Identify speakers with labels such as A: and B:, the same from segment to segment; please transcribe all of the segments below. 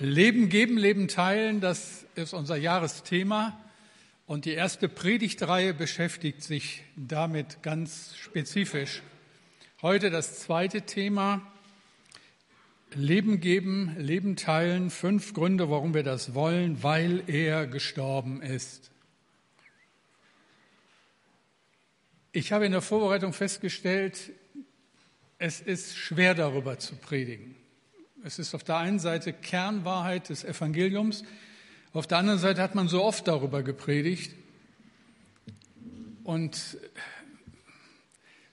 A: Leben geben, Leben teilen, das ist unser Jahresthema. Und die erste Predigtreihe beschäftigt sich damit ganz spezifisch. Heute das zweite Thema. Leben geben, Leben teilen. Fünf Gründe, warum wir das wollen, weil er gestorben ist. Ich habe in der Vorbereitung festgestellt, es ist schwer darüber zu predigen. Es ist auf der einen Seite Kernwahrheit des Evangeliums, auf der anderen Seite hat man so oft darüber gepredigt. Und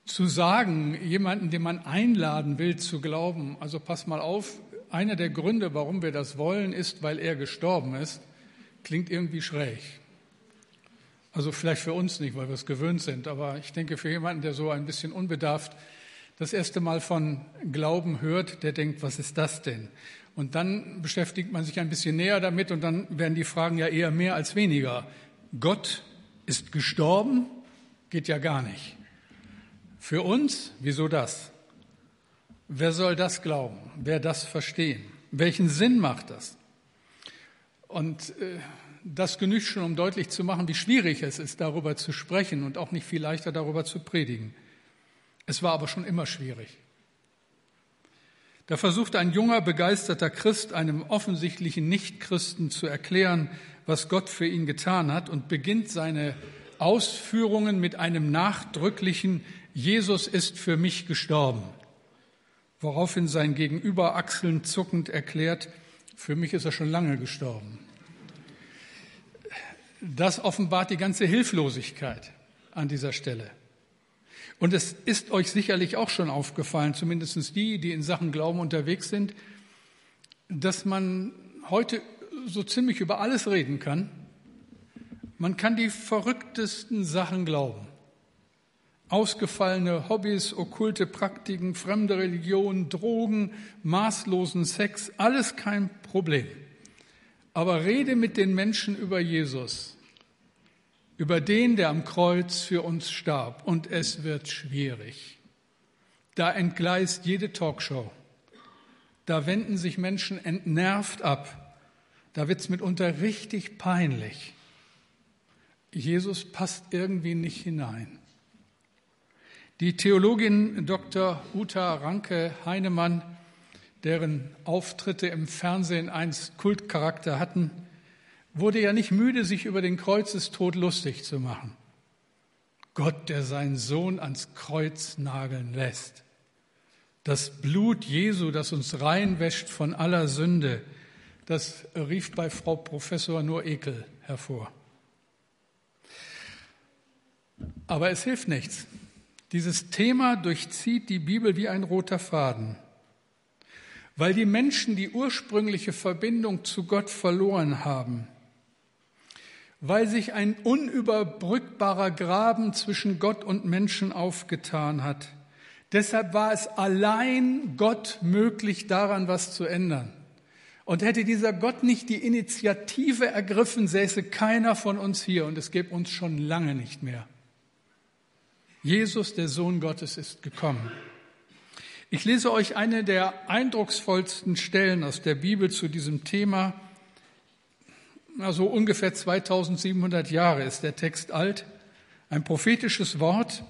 A: zu sagen, jemanden, den man einladen will zu glauben, also pass mal auf, einer der Gründe, warum wir das wollen, ist, weil er gestorben ist, klingt irgendwie schräg. Also vielleicht für uns nicht, weil wir es gewöhnt sind, aber ich denke für jemanden, der so ein bisschen unbedarft das erste Mal von Glauben hört, der denkt, was ist das denn? Und dann beschäftigt man sich ein bisschen näher damit und dann werden die Fragen ja eher mehr als weniger. Gott ist gestorben? Geht ja gar nicht. Für uns, wieso das? Wer soll das glauben? Wer das verstehen? Welchen Sinn macht das? Und äh, das genügt schon, um deutlich zu machen, wie schwierig es ist, darüber zu sprechen und auch nicht viel leichter darüber zu predigen. Es war aber schon immer schwierig. Da versuchte ein junger, begeisterter Christ einem offensichtlichen Nichtchristen zu erklären, was Gott für ihn getan hat und beginnt seine Ausführungen mit einem nachdrücklichen Jesus ist für mich gestorben, woraufhin sein Gegenüber achselnd zuckend erklärt, für mich ist er schon lange gestorben. Das offenbart die ganze Hilflosigkeit an dieser Stelle. Und es ist euch sicherlich auch schon aufgefallen, zumindest die, die in Sachen Glauben unterwegs sind, dass man heute so ziemlich über alles reden kann. Man kann die verrücktesten Sachen glauben. Ausgefallene Hobbys, okkulte Praktiken, fremde Religionen, Drogen, maßlosen Sex, alles kein Problem. Aber rede mit den Menschen über Jesus über den, der am Kreuz für uns starb. Und es wird schwierig. Da entgleist jede Talkshow. Da wenden sich Menschen entnervt ab. Da wird's mitunter richtig peinlich. Jesus passt irgendwie nicht hinein. Die Theologin Dr. Uta Ranke Heinemann, deren Auftritte im Fernsehen einst Kultcharakter hatten, wurde ja nicht müde, sich über den Kreuzestod lustig zu machen. Gott, der seinen Sohn ans Kreuz nageln lässt. Das Blut Jesu, das uns reinwäscht von aller Sünde, das rief bei Frau Professor nur Ekel hervor. Aber es hilft nichts. Dieses Thema durchzieht die Bibel wie ein roter Faden. Weil die Menschen die ursprüngliche Verbindung zu Gott verloren haben, weil sich ein unüberbrückbarer Graben zwischen Gott und Menschen aufgetan hat. Deshalb war es allein Gott möglich, daran was zu ändern. Und hätte dieser Gott nicht die Initiative ergriffen, säße keiner von uns hier und es gäbe uns schon lange nicht mehr. Jesus, der Sohn Gottes, ist gekommen. Ich lese euch eine der eindrucksvollsten Stellen aus der Bibel zu diesem Thema also ungefähr 2700 Jahre ist der Text alt, ein prophetisches Wort,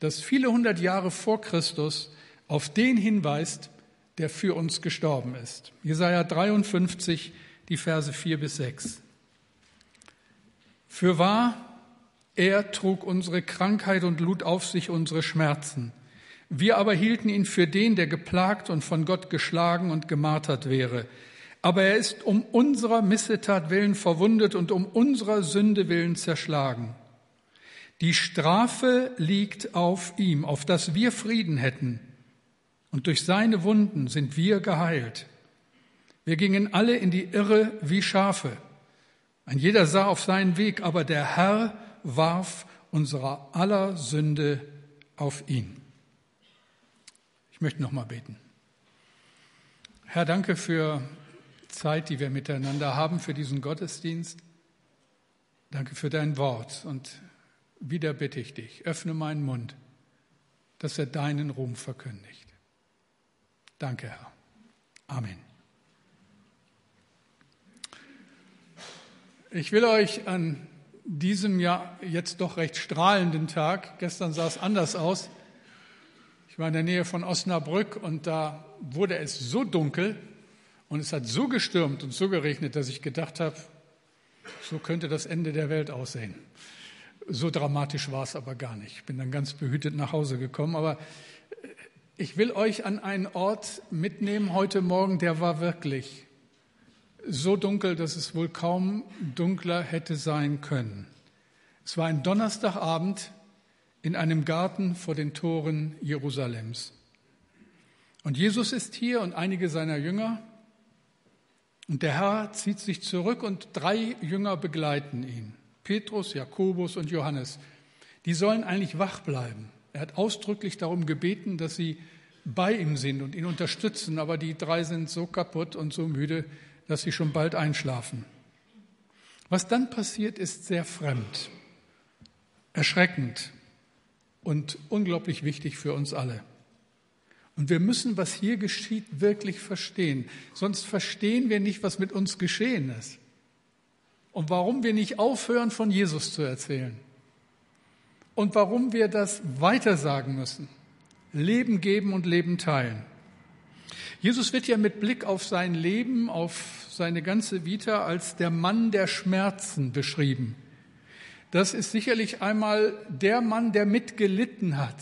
A: das viele hundert Jahre vor Christus auf den hinweist, der für uns gestorben ist. Jesaja 53, die Verse 4 bis 6. Für wahr, er trug unsere Krankheit und lud auf sich unsere Schmerzen. Wir aber hielten ihn für den, der geplagt und von Gott geschlagen und gemartert wäre. Aber er ist um unserer Missetat willen verwundet und um unserer Sünde willen zerschlagen. Die Strafe liegt auf ihm, auf dass wir Frieden hätten. Und durch seine Wunden sind wir geheilt. Wir gingen alle in die Irre wie Schafe. Ein jeder sah auf seinen Weg, aber der Herr warf unserer aller Sünde auf ihn. Ich möchte noch mal beten. Herr, danke für Zeit, die wir miteinander haben, für diesen Gottesdienst. Danke für dein Wort und wieder bitte ich dich, öffne meinen Mund, dass er deinen Ruhm verkündigt. Danke, Herr. Amen. Ich will euch an diesem Jahr jetzt doch recht strahlenden Tag, gestern sah es anders aus, ich war in der Nähe von Osnabrück und da wurde es so dunkel und es hat so gestürmt und so geregnet, dass ich gedacht habe, so könnte das Ende der Welt aussehen. So dramatisch war es aber gar nicht. Ich bin dann ganz behütet nach Hause gekommen. Aber ich will euch an einen Ort mitnehmen heute Morgen, der war wirklich so dunkel, dass es wohl kaum dunkler hätte sein können. Es war ein Donnerstagabend in einem Garten vor den Toren Jerusalems. Und Jesus ist hier und einige seiner Jünger. Und der Herr zieht sich zurück und drei Jünger begleiten ihn. Petrus, Jakobus und Johannes. Die sollen eigentlich wach bleiben. Er hat ausdrücklich darum gebeten, dass sie bei ihm sind und ihn unterstützen, aber die drei sind so kaputt und so müde, dass sie schon bald einschlafen. Was dann passiert, ist sehr fremd, erschreckend und unglaublich wichtig für uns alle. Und wir müssen, was hier geschieht, wirklich verstehen. Sonst verstehen wir nicht, was mit uns geschehen ist. Und warum wir nicht aufhören, von Jesus zu erzählen. Und warum wir das weitersagen müssen. Leben geben und Leben teilen. Jesus wird ja mit Blick auf sein Leben, auf seine ganze Vita als der Mann der Schmerzen beschrieben. Das ist sicherlich einmal der Mann, der mitgelitten hat,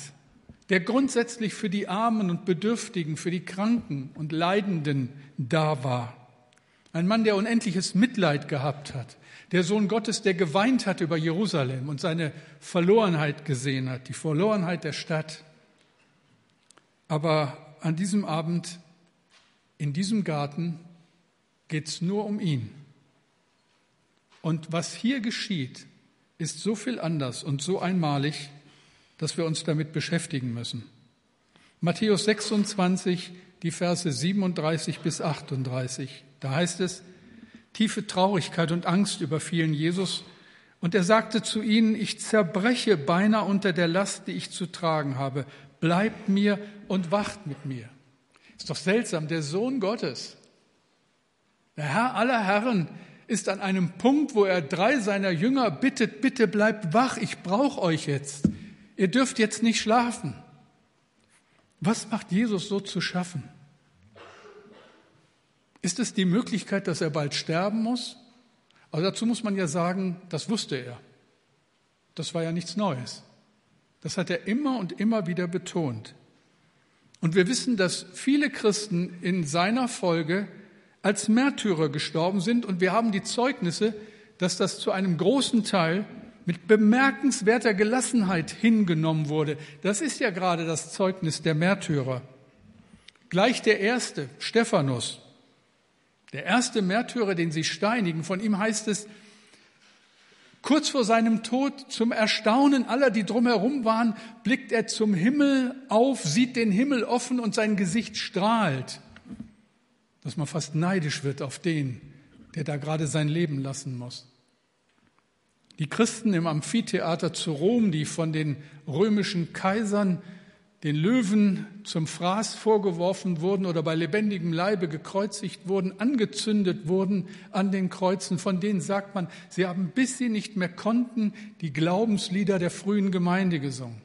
A: der grundsätzlich für die Armen und Bedürftigen, für die Kranken und Leidenden da war. Ein Mann, der unendliches Mitleid gehabt hat, der Sohn Gottes, der geweint hat über Jerusalem und seine Verlorenheit gesehen hat, die Verlorenheit der Stadt. Aber an diesem Abend in diesem Garten geht es nur um ihn. Und was hier geschieht, ist so viel anders und so einmalig, dass wir uns damit beschäftigen müssen. Matthäus 26, die Verse 37 bis 38. Da heißt es, tiefe Traurigkeit und Angst überfielen Jesus, und er sagte zu ihnen, ich zerbreche beinahe unter der Last, die ich zu tragen habe. Bleibt mir und wacht mit mir. Ist doch seltsam, der Sohn Gottes, der Herr aller Herren, ist an einem Punkt, wo er drei seiner Jünger bittet, bitte bleibt wach, ich brauche euch jetzt. Ihr dürft jetzt nicht schlafen. Was macht Jesus so zu schaffen? Ist es die Möglichkeit, dass er bald sterben muss? Aber dazu muss man ja sagen, das wusste er. Das war ja nichts Neues. Das hat er immer und immer wieder betont. Und wir wissen, dass viele Christen in seiner Folge als Märtyrer gestorben sind und wir haben die Zeugnisse, dass das zu einem großen Teil mit bemerkenswerter Gelassenheit hingenommen wurde. Das ist ja gerade das Zeugnis der Märtyrer. Gleich der erste, Stephanus, der erste Märtyrer, den sie steinigen, von ihm heißt es, Kurz vor seinem Tod, zum Erstaunen aller, die drumherum waren, blickt er zum Himmel auf, sieht den Himmel offen und sein Gesicht strahlt, dass man fast neidisch wird auf den, der da gerade sein Leben lassen muss. Die Christen im Amphitheater zu Rom, die von den römischen Kaisern den Löwen zum Fraß vorgeworfen wurden oder bei lebendigem Leibe gekreuzigt wurden, angezündet wurden an den Kreuzen, von denen sagt man, sie haben, bis sie nicht mehr konnten, die Glaubenslieder der frühen Gemeinde gesungen.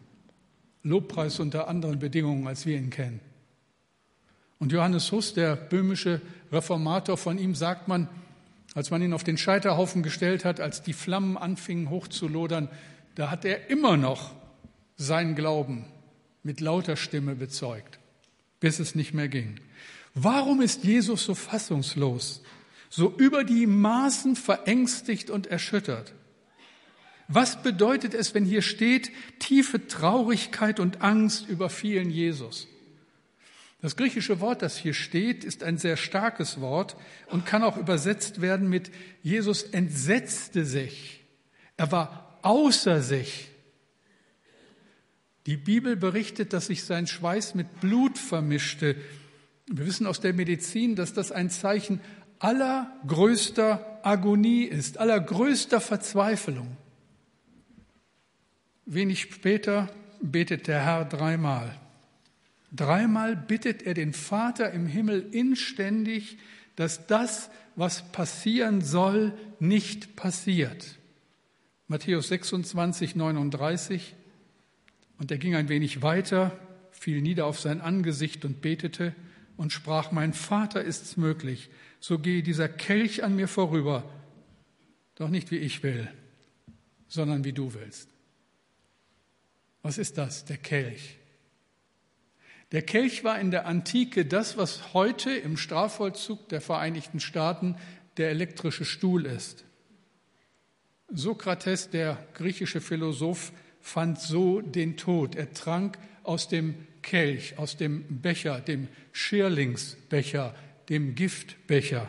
A: Lobpreis unter anderen Bedingungen, als wir ihn kennen. Und Johannes Huss, der böhmische Reformator, von ihm sagt man, als man ihn auf den Scheiterhaufen gestellt hat, als die Flammen anfingen hochzulodern, da hat er immer noch seinen Glauben mit lauter Stimme bezeugt, bis es nicht mehr ging. Warum ist Jesus so fassungslos, so über die Maßen verängstigt und erschüttert? Was bedeutet es, wenn hier steht, tiefe Traurigkeit und Angst überfielen Jesus? Das griechische Wort, das hier steht, ist ein sehr starkes Wort und kann auch übersetzt werden mit Jesus entsetzte sich. Er war außer sich. Die Bibel berichtet, dass sich sein Schweiß mit Blut vermischte. Wir wissen aus der Medizin, dass das ein Zeichen allergrößter Agonie ist, allergrößter Verzweiflung. Wenig später betet der Herr dreimal. Dreimal bittet er den Vater im Himmel inständig, dass das, was passieren soll, nicht passiert. Matthäus 26, 39. Und er ging ein wenig weiter, fiel nieder auf sein Angesicht und betete und sprach, mein Vater ist's möglich, so gehe dieser Kelch an mir vorüber, doch nicht wie ich will, sondern wie du willst. Was ist das, der Kelch? Der Kelch war in der Antike das, was heute im Strafvollzug der Vereinigten Staaten der elektrische Stuhl ist. Sokrates, der griechische Philosoph, fand so den Tod. Er trank aus dem Kelch, aus dem Becher, dem Schirlingsbecher, dem Giftbecher.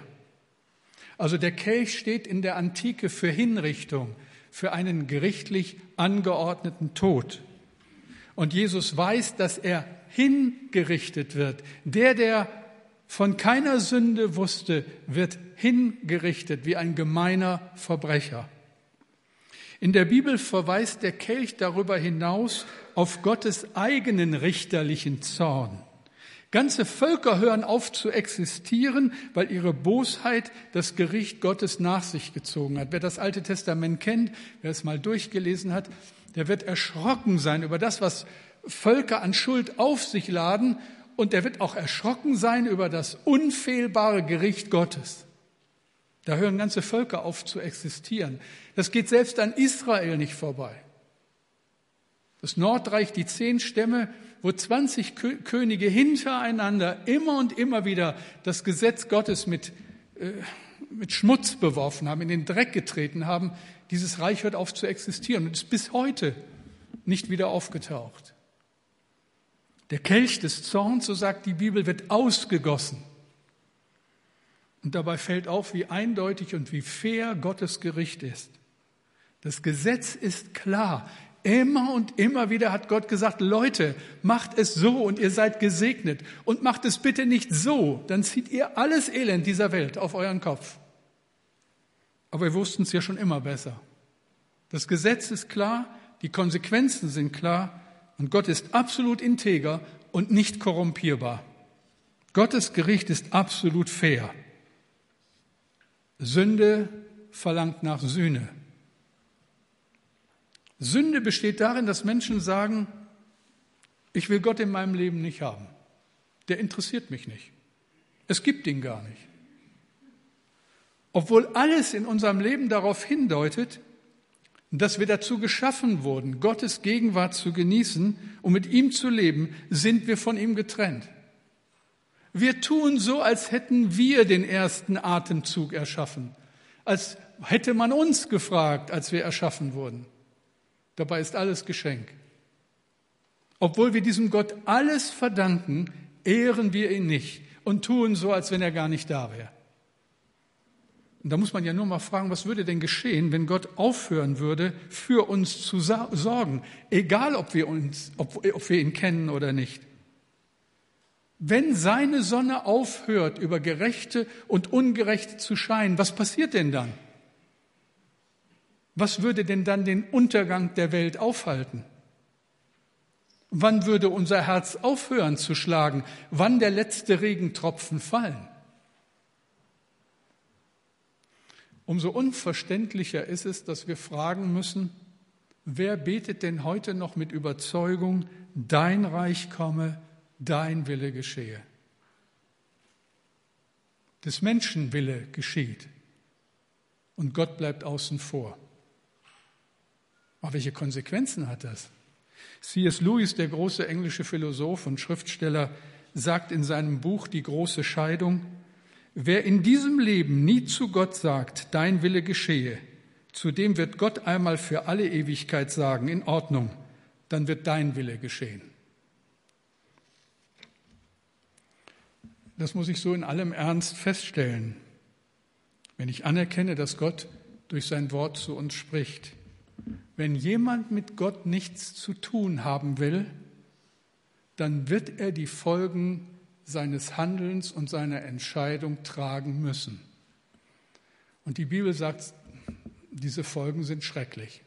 A: Also der Kelch steht in der Antike für Hinrichtung, für einen gerichtlich angeordneten Tod. Und Jesus weiß, dass er hingerichtet wird. Der, der von keiner Sünde wusste, wird hingerichtet wie ein gemeiner Verbrecher. In der Bibel verweist der Kelch darüber hinaus auf Gottes eigenen richterlichen Zorn. Ganze Völker hören auf zu existieren, weil ihre Bosheit das Gericht Gottes nach sich gezogen hat. Wer das Alte Testament kennt, wer es mal durchgelesen hat, der wird erschrocken sein über das, was Völker an Schuld auf sich laden und der wird auch erschrocken sein über das unfehlbare Gericht Gottes. Da hören ganze Völker auf zu existieren. Das geht selbst an Israel nicht vorbei. Das Nordreich, die zehn Stämme, wo 20 Könige hintereinander immer und immer wieder das Gesetz Gottes mit, äh, mit Schmutz beworfen haben, in den Dreck getreten haben, dieses Reich hört auf zu existieren und ist bis heute nicht wieder aufgetaucht. Der Kelch des Zorns, so sagt die Bibel, wird ausgegossen. Und dabei fällt auf, wie eindeutig und wie fair Gottes Gericht ist. Das Gesetz ist klar. Immer und immer wieder hat Gott gesagt, Leute, macht es so und ihr seid gesegnet. Und macht es bitte nicht so, dann zieht ihr alles Elend dieser Welt auf euren Kopf. Aber wir wussten es ja schon immer besser. Das Gesetz ist klar, die Konsequenzen sind klar und Gott ist absolut integer und nicht korrumpierbar. Gottes Gericht ist absolut fair. Sünde verlangt nach Sühne. Sünde besteht darin, dass Menschen sagen, ich will Gott in meinem Leben nicht haben. Der interessiert mich nicht. Es gibt ihn gar nicht. Obwohl alles in unserem Leben darauf hindeutet, dass wir dazu geschaffen wurden, Gottes Gegenwart zu genießen und mit ihm zu leben, sind wir von ihm getrennt. Wir tun so, als hätten wir den ersten Atemzug erschaffen, als hätte man uns gefragt, als wir erschaffen wurden. Dabei ist alles Geschenk. Obwohl wir diesem Gott alles verdanken, ehren wir ihn nicht und tun so, als wenn er gar nicht da wäre. Und da muss man ja nur mal fragen, was würde denn geschehen, wenn Gott aufhören würde, für uns zu sorgen, egal ob wir, uns, ob, ob wir ihn kennen oder nicht. Wenn seine Sonne aufhört, über Gerechte und Ungerechte zu scheinen, was passiert denn dann? Was würde denn dann den Untergang der Welt aufhalten? Wann würde unser Herz aufhören zu schlagen? Wann der letzte Regentropfen fallen? Umso unverständlicher ist es, dass wir fragen müssen, wer betet denn heute noch mit Überzeugung, dein Reich komme, dein Wille geschehe? Des Menschen Wille geschieht und Gott bleibt außen vor. Aber welche Konsequenzen hat das? C.S. Lewis, der große englische Philosoph und Schriftsteller, sagt in seinem Buch Die große Scheidung, Wer in diesem Leben nie zu Gott sagt, dein Wille geschehe, zu dem wird Gott einmal für alle Ewigkeit sagen, in Ordnung, dann wird dein Wille geschehen. Das muss ich so in allem Ernst feststellen, wenn ich anerkenne, dass Gott durch sein Wort zu uns spricht. Wenn jemand mit Gott nichts zu tun haben will, dann wird er die Folgen seines Handelns und seiner Entscheidung tragen müssen. Und die Bibel sagt, diese Folgen sind schrecklich,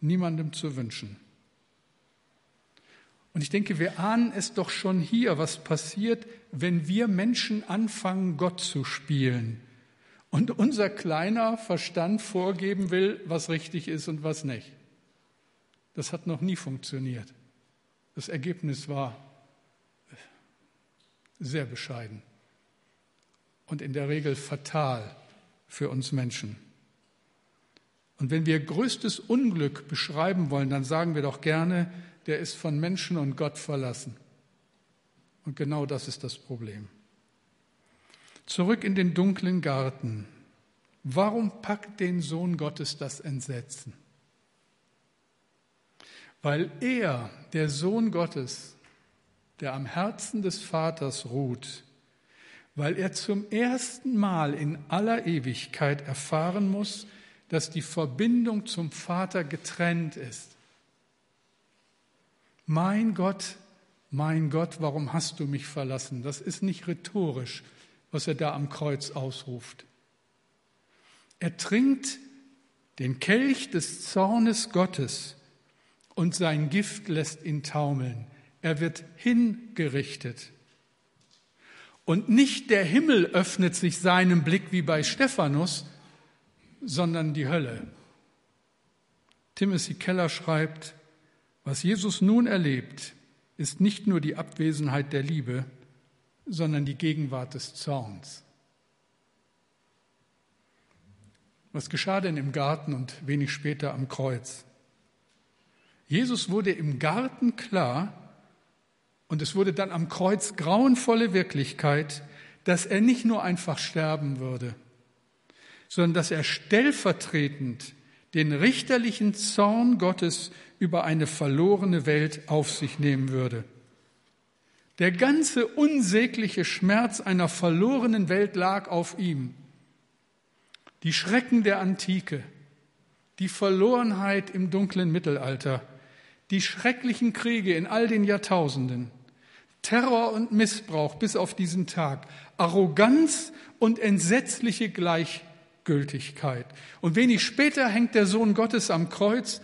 A: niemandem zu wünschen. Und ich denke, wir ahnen es doch schon hier, was passiert, wenn wir Menschen anfangen, Gott zu spielen und unser kleiner Verstand vorgeben will, was richtig ist und was nicht. Das hat noch nie funktioniert. Das Ergebnis war sehr bescheiden und in der Regel fatal für uns Menschen. Und wenn wir größtes Unglück beschreiben wollen, dann sagen wir doch gerne, der ist von Menschen und Gott verlassen. Und genau das ist das Problem. Zurück in den dunklen Garten. Warum packt den Sohn Gottes das Entsetzen? Weil er, der Sohn Gottes, der am Herzen des Vaters ruht, weil er zum ersten Mal in aller Ewigkeit erfahren muss, dass die Verbindung zum Vater getrennt ist. Mein Gott, mein Gott, warum hast du mich verlassen? Das ist nicht rhetorisch, was er da am Kreuz ausruft. Er trinkt den Kelch des Zornes Gottes und sein Gift lässt ihn taumeln. Er wird hingerichtet. Und nicht der Himmel öffnet sich seinem Blick wie bei Stephanus, sondern die Hölle. Timothy Keller schreibt, was Jesus nun erlebt, ist nicht nur die Abwesenheit der Liebe, sondern die Gegenwart des Zorns. Was geschah denn im Garten und wenig später am Kreuz? Jesus wurde im Garten klar und es wurde dann am Kreuz grauenvolle Wirklichkeit, dass er nicht nur einfach sterben würde, sondern dass er stellvertretend den richterlichen Zorn Gottes über eine verlorene Welt auf sich nehmen würde. Der ganze unsägliche Schmerz einer verlorenen Welt lag auf ihm. Die Schrecken der Antike, die Verlorenheit im dunklen Mittelalter, die schrecklichen Kriege in all den Jahrtausenden, Terror und Missbrauch bis auf diesen Tag, Arroganz und entsetzliche Gleichgültigkeit. Und wenig später hängt der Sohn Gottes am Kreuz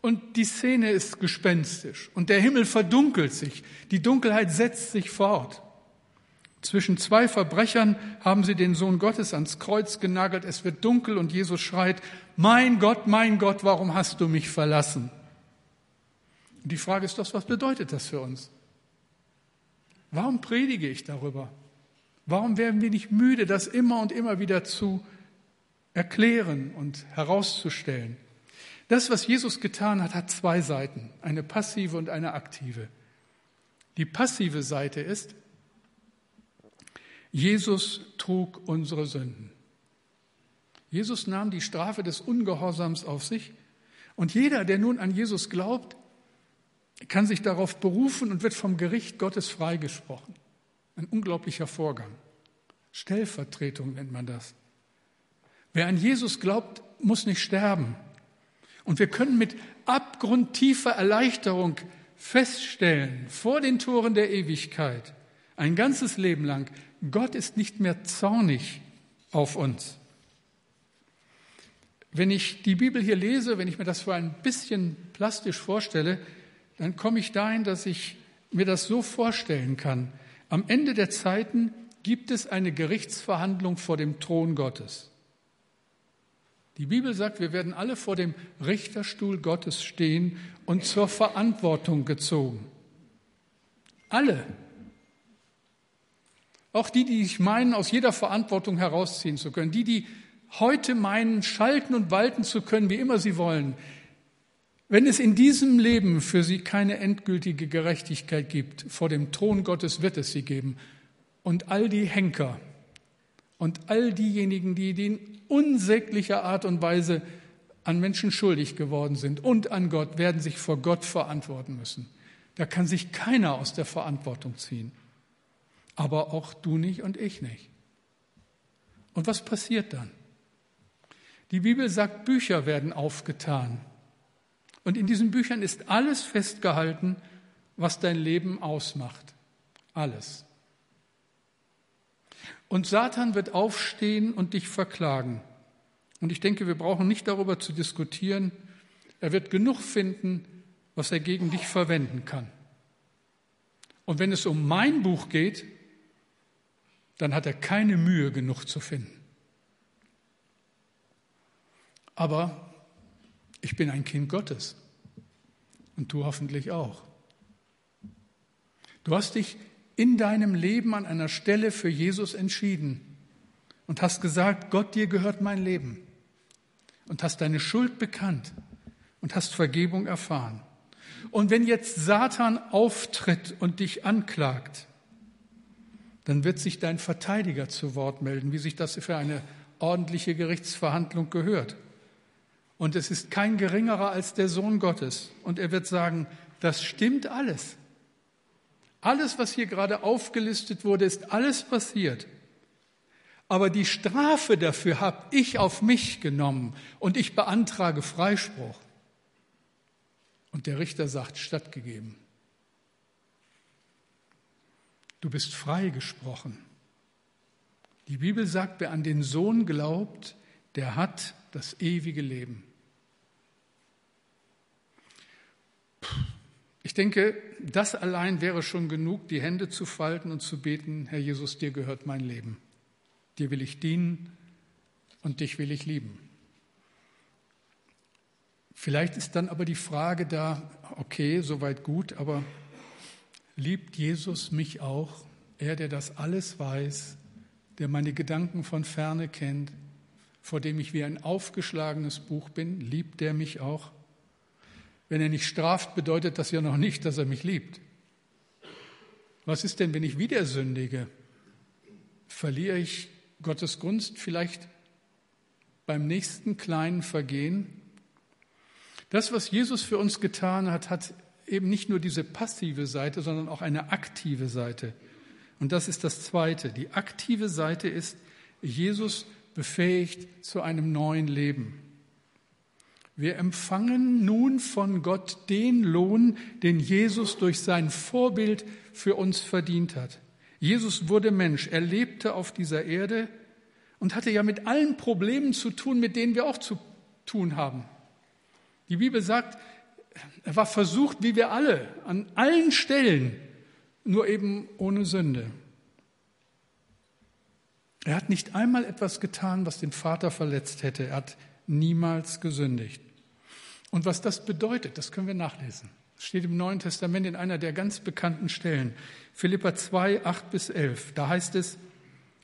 A: und die Szene ist gespenstisch und der Himmel verdunkelt sich, die Dunkelheit setzt sich fort. Zwischen zwei Verbrechern haben sie den Sohn Gottes ans Kreuz genagelt, es wird dunkel und Jesus schreit, mein Gott, mein Gott, warum hast du mich verlassen? Und die Frage ist doch, was bedeutet das für uns? Warum predige ich darüber? Warum werden wir nicht müde, das immer und immer wieder zu erklären und herauszustellen? Das, was Jesus getan hat, hat zwei Seiten, eine passive und eine aktive. Die passive Seite ist, Jesus trug unsere Sünden. Jesus nahm die Strafe des Ungehorsams auf sich und jeder, der nun an Jesus glaubt, kann sich darauf berufen und wird vom Gericht Gottes freigesprochen. Ein unglaublicher Vorgang. Stellvertretung nennt man das. Wer an Jesus glaubt, muss nicht sterben. Und wir können mit abgrundtiefer Erleichterung feststellen, vor den Toren der Ewigkeit, ein ganzes Leben lang, Gott ist nicht mehr zornig auf uns. Wenn ich die Bibel hier lese, wenn ich mir das für ein bisschen plastisch vorstelle, dann komme ich dahin, dass ich mir das so vorstellen kann. Am Ende der Zeiten gibt es eine Gerichtsverhandlung vor dem Thron Gottes. Die Bibel sagt, wir werden alle vor dem Richterstuhl Gottes stehen und zur Verantwortung gezogen. Alle. Auch die, die sich meinen, aus jeder Verantwortung herausziehen zu können. Die, die heute meinen, schalten und walten zu können, wie immer sie wollen. Wenn es in diesem Leben für sie keine endgültige Gerechtigkeit gibt, vor dem Thron Gottes wird es sie geben. Und all die Henker und all diejenigen, die den unsäglicher Art und Weise an Menschen schuldig geworden sind und an Gott, werden sich vor Gott verantworten müssen. Da kann sich keiner aus der Verantwortung ziehen. Aber auch du nicht und ich nicht. Und was passiert dann? Die Bibel sagt, Bücher werden aufgetan. Und in diesen Büchern ist alles festgehalten, was dein Leben ausmacht. Alles. Und Satan wird aufstehen und dich verklagen. Und ich denke, wir brauchen nicht darüber zu diskutieren. Er wird genug finden, was er gegen dich verwenden kann. Und wenn es um mein Buch geht, dann hat er keine Mühe genug zu finden. Aber ich bin ein Kind Gottes und du hoffentlich auch. Du hast dich in deinem Leben an einer Stelle für Jesus entschieden und hast gesagt, Gott, dir gehört mein Leben und hast deine Schuld bekannt und hast Vergebung erfahren. Und wenn jetzt Satan auftritt und dich anklagt, dann wird sich dein Verteidiger zu Wort melden, wie sich das für eine ordentliche Gerichtsverhandlung gehört. Und es ist kein geringerer als der Sohn Gottes. Und er wird sagen, das stimmt alles. Alles, was hier gerade aufgelistet wurde, ist alles passiert. Aber die Strafe dafür habe ich auf mich genommen und ich beantrage Freispruch. Und der Richter sagt, stattgegeben. Du bist freigesprochen. Die Bibel sagt, wer an den Sohn glaubt, der hat das ewige Leben. Ich denke, das allein wäre schon genug, die Hände zu falten und zu beten, Herr Jesus, dir gehört mein Leben. Dir will ich dienen und dich will ich lieben. Vielleicht ist dann aber die Frage da, okay, soweit gut, aber liebt Jesus mich auch, er, der das alles weiß, der meine Gedanken von ferne kennt, vor dem ich wie ein aufgeschlagenes Buch bin, liebt er mich auch? Wenn er nicht straft, bedeutet das ja noch nicht, dass er mich liebt. Was ist denn, wenn ich wieder sündige? Verliere ich Gottes Gunst vielleicht beim nächsten kleinen Vergehen? Das, was Jesus für uns getan hat, hat eben nicht nur diese passive Seite, sondern auch eine aktive Seite. Und das ist das Zweite. Die aktive Seite ist, Jesus befähigt zu einem neuen Leben. Wir empfangen nun von Gott den Lohn, den Jesus durch sein Vorbild für uns verdient hat. Jesus wurde Mensch, er lebte auf dieser Erde und hatte ja mit allen Problemen zu tun, mit denen wir auch zu tun haben. Die Bibel sagt, er war versucht, wie wir alle, an allen Stellen, nur eben ohne Sünde. Er hat nicht einmal etwas getan, was den Vater verletzt hätte. Er hat niemals gesündigt. Und was das bedeutet, das können wir nachlesen. Das steht im Neuen Testament in einer der ganz bekannten Stellen. Philippa 2, 8 bis 11. Da heißt es,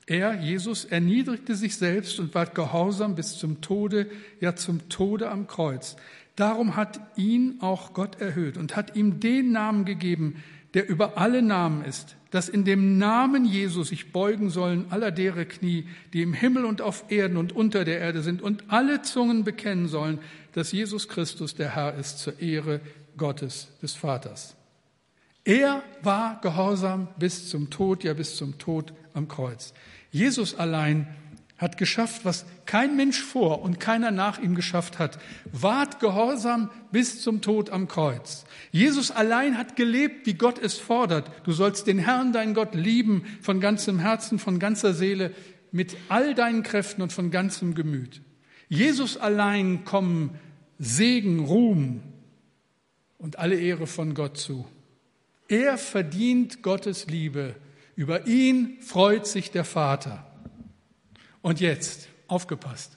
A: er, Jesus, erniedrigte sich selbst und ward gehorsam bis zum Tode, ja zum Tode am Kreuz. Darum hat ihn auch Gott erhöht und hat ihm den Namen gegeben, der über alle Namen ist, dass in dem Namen Jesus sich beugen sollen aller dere Knie, die im Himmel und auf Erden und unter der Erde sind, und alle Zungen bekennen sollen, dass Jesus Christus der Herr ist zur Ehre Gottes des Vaters. Er war gehorsam bis zum Tod, ja bis zum Tod am Kreuz. Jesus allein hat geschafft, was kein Mensch vor und keiner nach ihm geschafft hat. Wart gehorsam bis zum Tod am Kreuz. Jesus allein hat gelebt, wie Gott es fordert. Du sollst den Herrn, deinen Gott, lieben von ganzem Herzen, von ganzer Seele, mit all deinen Kräften und von ganzem Gemüt. Jesus allein kommen Segen, Ruhm und alle Ehre von Gott zu. Er verdient Gottes Liebe. Über ihn freut sich der Vater. Und jetzt, aufgepasst.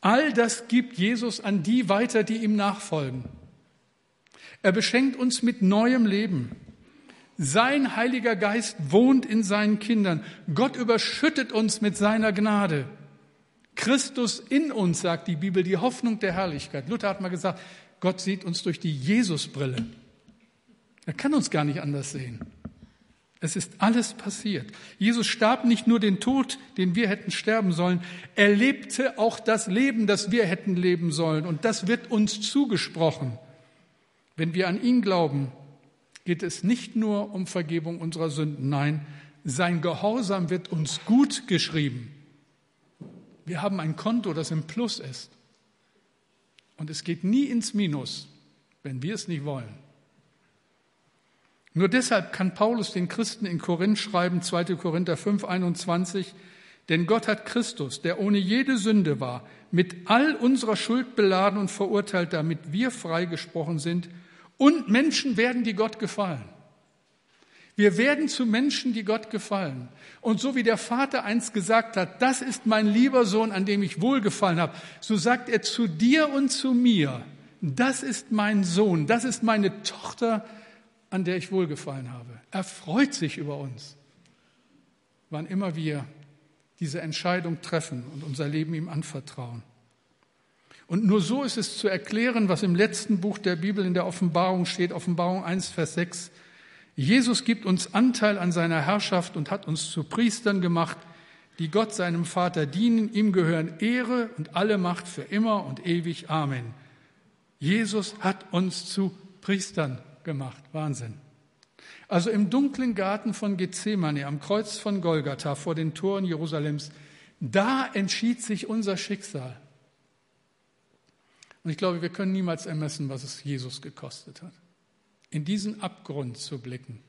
A: All das gibt Jesus an die weiter, die ihm nachfolgen. Er beschenkt uns mit neuem Leben. Sein Heiliger Geist wohnt in seinen Kindern. Gott überschüttet uns mit seiner Gnade. Christus in uns, sagt die Bibel, die Hoffnung der Herrlichkeit. Luther hat mal gesagt, Gott sieht uns durch die Jesusbrille. Er kann uns gar nicht anders sehen. Es ist alles passiert. Jesus starb nicht nur den Tod, den wir hätten sterben sollen, er lebte auch das Leben, das wir hätten leben sollen. Und das wird uns zugesprochen. Wenn wir an ihn glauben, geht es nicht nur um Vergebung unserer Sünden, nein, sein Gehorsam wird uns gut geschrieben. Wir haben ein Konto, das im Plus ist. Und es geht nie ins Minus, wenn wir es nicht wollen. Nur deshalb kann Paulus den Christen in Korinth schreiben, 2. Korinther 5, 21, denn Gott hat Christus, der ohne jede Sünde war, mit all unserer Schuld beladen und verurteilt, damit wir freigesprochen sind und Menschen werden, die Gott gefallen. Wir werden zu Menschen, die Gott gefallen. Und so wie der Vater einst gesagt hat, das ist mein lieber Sohn, an dem ich wohlgefallen habe, so sagt er zu dir und zu mir, das ist mein Sohn, das ist meine Tochter, an der ich wohlgefallen habe. Er freut sich über uns, wann immer wir diese Entscheidung treffen und unser Leben ihm anvertrauen. Und nur so ist es zu erklären, was im letzten Buch der Bibel in der Offenbarung steht, Offenbarung 1, Vers 6. Jesus gibt uns Anteil an seiner Herrschaft und hat uns zu Priestern gemacht, die Gott seinem Vater dienen. Ihm gehören Ehre und alle Macht für immer und ewig. Amen. Jesus hat uns zu Priestern gemacht. Wahnsinn. Also im dunklen Garten von Gethsemane, am Kreuz von Golgatha, vor den Toren Jerusalems, da entschied sich unser Schicksal. Und ich glaube, wir können niemals ermessen, was es Jesus gekostet hat in diesen Abgrund zu blicken,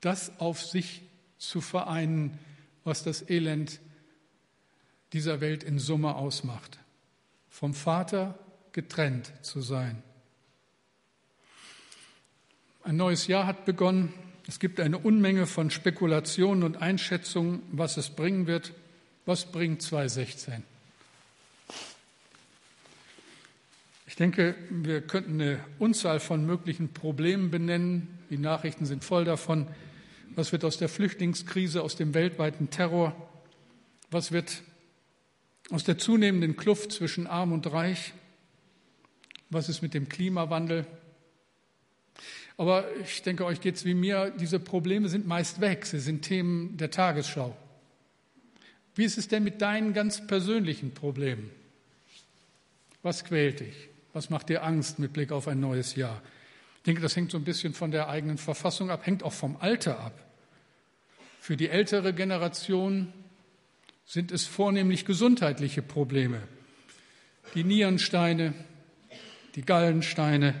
A: das auf sich zu vereinen, was das Elend dieser Welt in Summe ausmacht, vom Vater getrennt zu sein. Ein neues Jahr hat begonnen. Es gibt eine Unmenge von Spekulationen und Einschätzungen, was es bringen wird. Was bringt 2016? Ich denke, wir könnten eine Unzahl von möglichen Problemen benennen. Die Nachrichten sind voll davon. Was wird aus der Flüchtlingskrise, aus dem weltweiten Terror? Was wird aus der zunehmenden Kluft zwischen Arm und Reich? Was ist mit dem Klimawandel? Aber ich denke, euch geht es wie mir, diese Probleme sind meist weg. Sie sind Themen der Tagesschau. Wie ist es denn mit deinen ganz persönlichen Problemen? Was quält dich? Was macht dir Angst mit Blick auf ein neues Jahr? Ich denke, das hängt so ein bisschen von der eigenen Verfassung ab, hängt auch vom Alter ab. Für die ältere Generation sind es vornehmlich gesundheitliche Probleme. Die Nierensteine, die Gallensteine,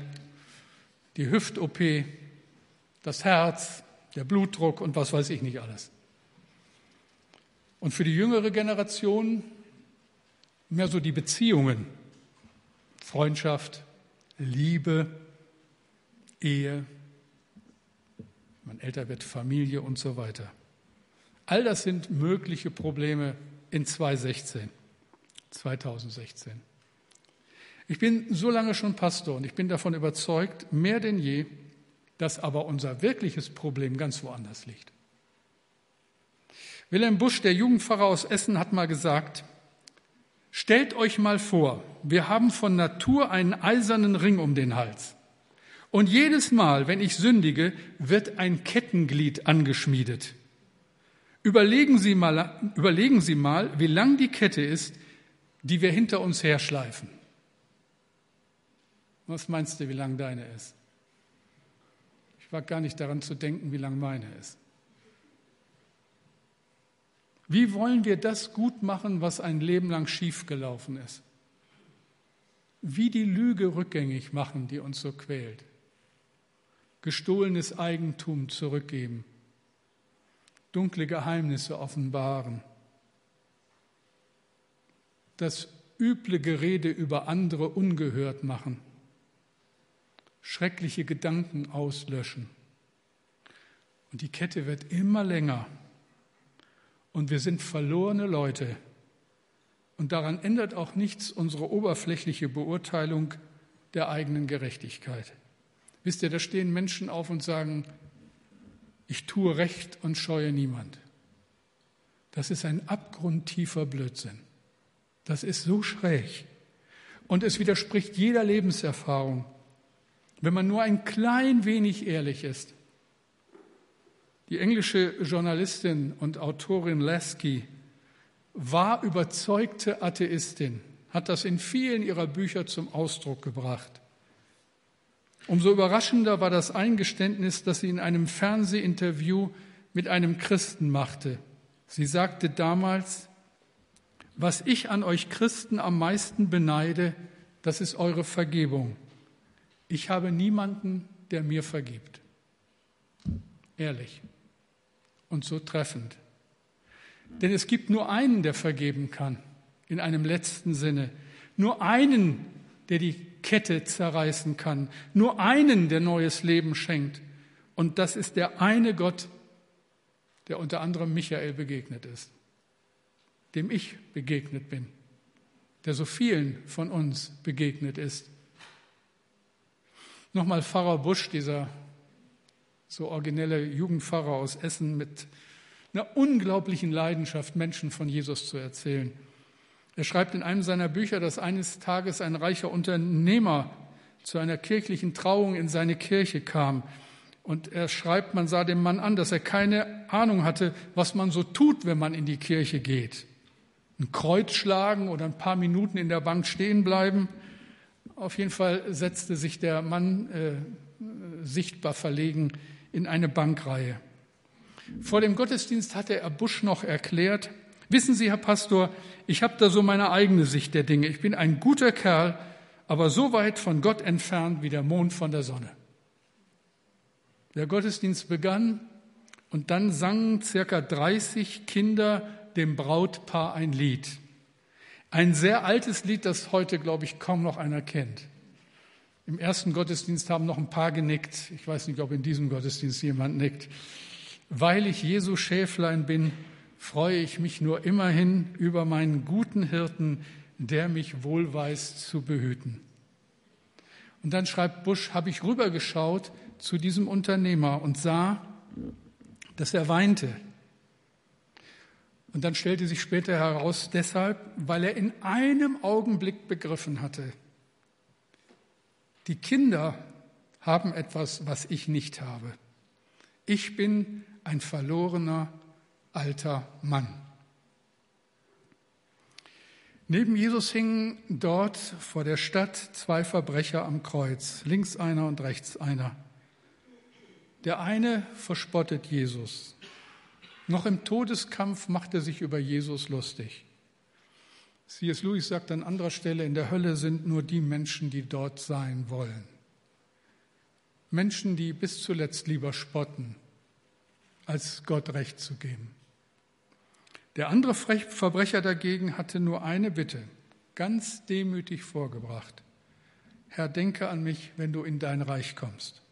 A: die Hüft-OP, das Herz, der Blutdruck und was weiß ich nicht alles. Und für die jüngere Generation mehr so die Beziehungen, Freundschaft, Liebe, Ehe, man älter wird, Familie und so weiter. All das sind mögliche Probleme in 2016, 2016. Ich bin so lange schon Pastor und ich bin davon überzeugt, mehr denn je, dass aber unser wirkliches Problem ganz woanders liegt. Wilhelm Busch, der Jugendpfarrer aus Essen, hat mal gesagt, Stellt euch mal vor, wir haben von Natur einen eisernen Ring um den Hals. Und jedes Mal, wenn ich sündige, wird ein Kettenglied angeschmiedet. Überlegen Sie mal, überlegen Sie mal wie lang die Kette ist, die wir hinter uns herschleifen. Was meinst du, wie lang deine ist? Ich wage gar nicht daran zu denken, wie lang meine ist. Wie wollen wir das gut machen, was ein Leben lang schiefgelaufen ist? Wie die Lüge rückgängig machen, die uns so quält. Gestohlenes Eigentum zurückgeben. Dunkle Geheimnisse offenbaren. Das üble Gerede über andere ungehört machen. Schreckliche Gedanken auslöschen. Und die Kette wird immer länger und wir sind verlorene Leute. Und daran ändert auch nichts unsere oberflächliche Beurteilung der eigenen Gerechtigkeit. Wisst ihr, da stehen Menschen auf und sagen, ich tue Recht und scheue niemand. Das ist ein abgrundtiefer Blödsinn. Das ist so schräg. Und es widerspricht jeder Lebenserfahrung. Wenn man nur ein klein wenig ehrlich ist, die englische Journalistin und Autorin Lasky war überzeugte Atheistin, hat das in vielen ihrer Bücher zum Ausdruck gebracht. Umso überraschender war das Eingeständnis, das sie in einem Fernsehinterview mit einem Christen machte. Sie sagte damals, was ich an euch Christen am meisten beneide, das ist eure Vergebung. Ich habe niemanden, der mir vergibt. Ehrlich und so treffend. Denn es gibt nur einen, der vergeben kann, in einem letzten Sinne. Nur einen, der die Kette zerreißen kann. Nur einen, der neues Leben schenkt. Und das ist der eine Gott, der unter anderem Michael begegnet ist, dem ich begegnet bin, der so vielen von uns begegnet ist. Nochmal Pfarrer Busch, dieser so originelle Jugendpfarrer aus Essen mit einer unglaublichen Leidenschaft, Menschen von Jesus zu erzählen. Er schreibt in einem seiner Bücher, dass eines Tages ein reicher Unternehmer zu einer kirchlichen Trauung in seine Kirche kam. Und er schreibt, man sah dem Mann an, dass er keine Ahnung hatte, was man so tut, wenn man in die Kirche geht. Ein Kreuz schlagen oder ein paar Minuten in der Bank stehen bleiben. Auf jeden Fall setzte sich der Mann äh, sichtbar verlegen in eine Bankreihe. Vor dem Gottesdienst hatte er Busch noch erklärt, wissen Sie, Herr Pastor, ich habe da so meine eigene Sicht der Dinge. Ich bin ein guter Kerl, aber so weit von Gott entfernt wie der Mond von der Sonne. Der Gottesdienst begann und dann sangen circa 30 Kinder dem Brautpaar ein Lied. Ein sehr altes Lied, das heute, glaube ich, kaum noch einer kennt. Im ersten Gottesdienst haben noch ein paar genickt. Ich weiß nicht, ob in diesem Gottesdienst jemand nickt. Weil ich Jesu Schäflein bin, freue ich mich nur immerhin über meinen guten Hirten, der mich wohl weiß zu behüten. Und dann schreibt Busch, habe ich rübergeschaut zu diesem Unternehmer und sah, dass er weinte. Und dann stellte sich später heraus, deshalb, weil er in einem Augenblick begriffen hatte, die Kinder haben etwas, was ich nicht habe. Ich bin ein verlorener alter Mann. Neben Jesus hingen dort vor der Stadt zwei Verbrecher am Kreuz, links einer und rechts einer. Der eine verspottet Jesus. Noch im Todeskampf macht er sich über Jesus lustig. C.S. Lewis sagt an anderer Stelle, in der Hölle sind nur die Menschen, die dort sein wollen. Menschen, die bis zuletzt lieber spotten, als Gott Recht zu geben. Der andere Verbrecher dagegen hatte nur eine Bitte, ganz demütig vorgebracht. Herr, denke an mich, wenn du in dein Reich kommst.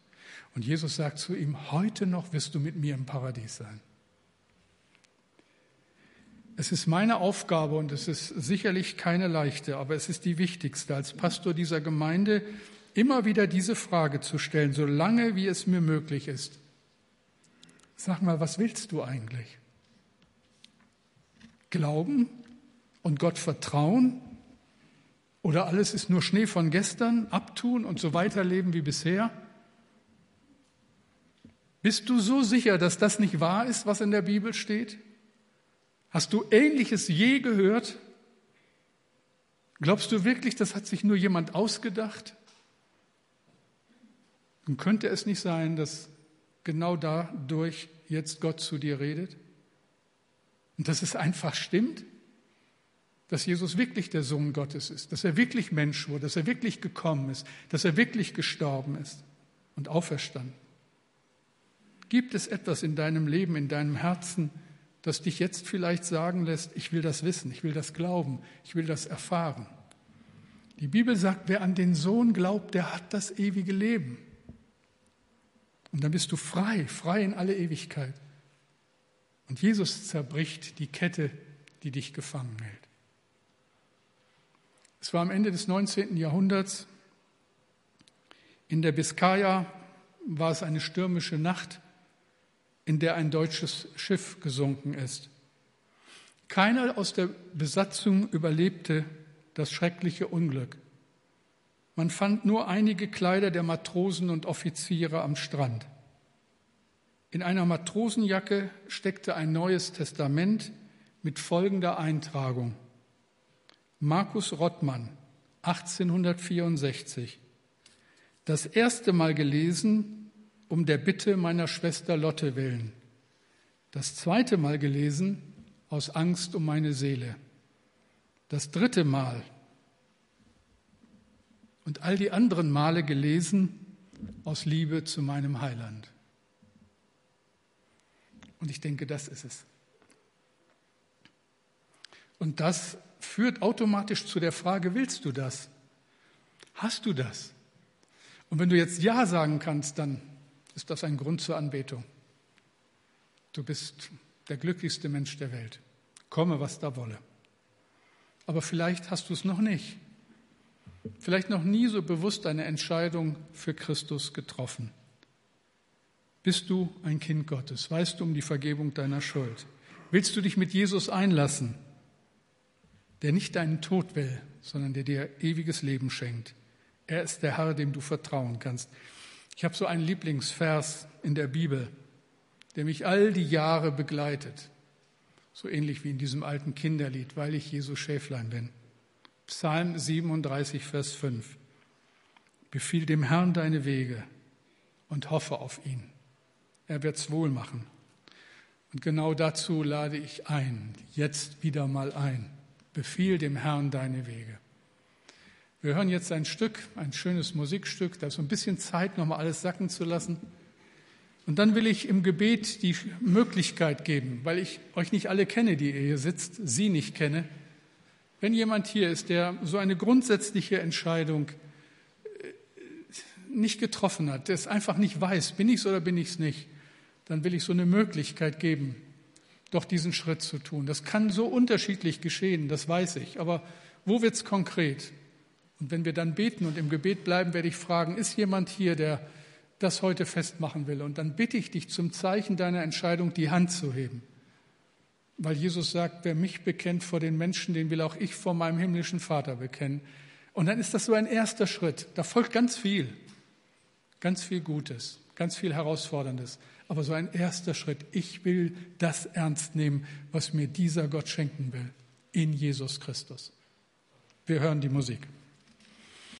A: Und Jesus sagt zu ihm, heute noch wirst du mit mir im Paradies sein. Es ist meine Aufgabe und es ist sicherlich keine leichte, aber es ist die wichtigste, als Pastor dieser Gemeinde immer wieder diese Frage zu stellen, solange wie es mir möglich ist. Sag mal, was willst du eigentlich? Glauben und Gott vertrauen? Oder alles ist nur Schnee von gestern, abtun und so weiterleben wie bisher? Bist du so sicher, dass das nicht wahr ist, was in der Bibel steht? Hast du Ähnliches je gehört? Glaubst du wirklich, das hat sich nur jemand ausgedacht? Und könnte es nicht sein, dass genau dadurch jetzt Gott zu dir redet? Und dass es einfach stimmt, dass Jesus wirklich der Sohn Gottes ist, dass er wirklich Mensch wurde, dass er wirklich gekommen ist, dass er wirklich gestorben ist und auferstanden. Gibt es etwas in deinem Leben, in deinem Herzen, das dich jetzt vielleicht sagen lässt, ich will das wissen, ich will das glauben, ich will das erfahren? Die Bibel sagt, wer an den Sohn glaubt, der hat das ewige Leben. Und dann bist du frei, frei in alle Ewigkeit. Und Jesus zerbricht die Kette, die dich gefangen hält. Es war am Ende des 19. Jahrhunderts. In der Biskaya war es eine stürmische Nacht, in der ein deutsches Schiff gesunken ist. Keiner aus der Besatzung überlebte das schreckliche Unglück. Man fand nur einige Kleider der Matrosen und Offiziere am Strand. In einer Matrosenjacke steckte ein neues Testament mit folgender Eintragung. Markus Rottmann, 1864. Das erste Mal gelesen, um der Bitte meiner Schwester Lotte willen. Das zweite Mal gelesen, aus Angst um meine Seele. Das dritte Mal und all die anderen Male gelesen, aus Liebe zu meinem Heiland. Und ich denke, das ist es. Und das führt automatisch zu der Frage, willst du das? Hast du das? Und wenn du jetzt Ja sagen kannst, dann ist das ein Grund zur Anbetung. Du bist der glücklichste Mensch der Welt. Komme, was da wolle. Aber vielleicht hast du es noch nicht. Vielleicht noch nie so bewusst eine Entscheidung für Christus getroffen. Bist du ein Kind Gottes? Weißt du um die Vergebung deiner Schuld? Willst du dich mit Jesus einlassen, der nicht deinen Tod will, sondern der dir ewiges Leben schenkt? Er ist der Herr, dem du vertrauen kannst. Ich habe so einen Lieblingsvers in der Bibel, der mich all die Jahre begleitet, so ähnlich wie in diesem alten Kinderlied, weil ich Jesus Schäflein bin. Psalm 37, Vers 5. Befiehl dem Herrn deine Wege und hoffe auf ihn. Er wird's wohl machen. Und genau dazu lade ich ein, jetzt wieder mal ein. Befiehl dem Herrn deine Wege. Wir hören jetzt ein Stück, ein schönes Musikstück, da ist so ein bisschen Zeit, nochmal alles sacken zu lassen. Und dann will ich im Gebet die Möglichkeit geben, weil ich euch nicht alle kenne, die ihr hier sitzt, sie nicht kenne. Wenn jemand hier ist, der so eine grundsätzliche Entscheidung äh, nicht getroffen hat, der es einfach nicht weiß, bin ich es oder bin ich es nicht, dann will ich so eine Möglichkeit geben, doch diesen Schritt zu tun. Das kann so unterschiedlich geschehen, das weiß ich. Aber wo wird es konkret? Und wenn wir dann beten und im Gebet bleiben, werde ich fragen, ist jemand hier, der das heute festmachen will? Und dann bitte ich dich zum Zeichen deiner Entscheidung, die Hand zu heben. Weil Jesus sagt, wer mich bekennt vor den Menschen, den will auch ich vor meinem himmlischen Vater bekennen. Und dann ist das so ein erster Schritt. Da folgt ganz viel, ganz viel Gutes, ganz viel Herausforderndes aber so ein erster Schritt. Ich will das ernst nehmen, was mir dieser Gott schenken will, in Jesus Christus. Wir hören die Musik.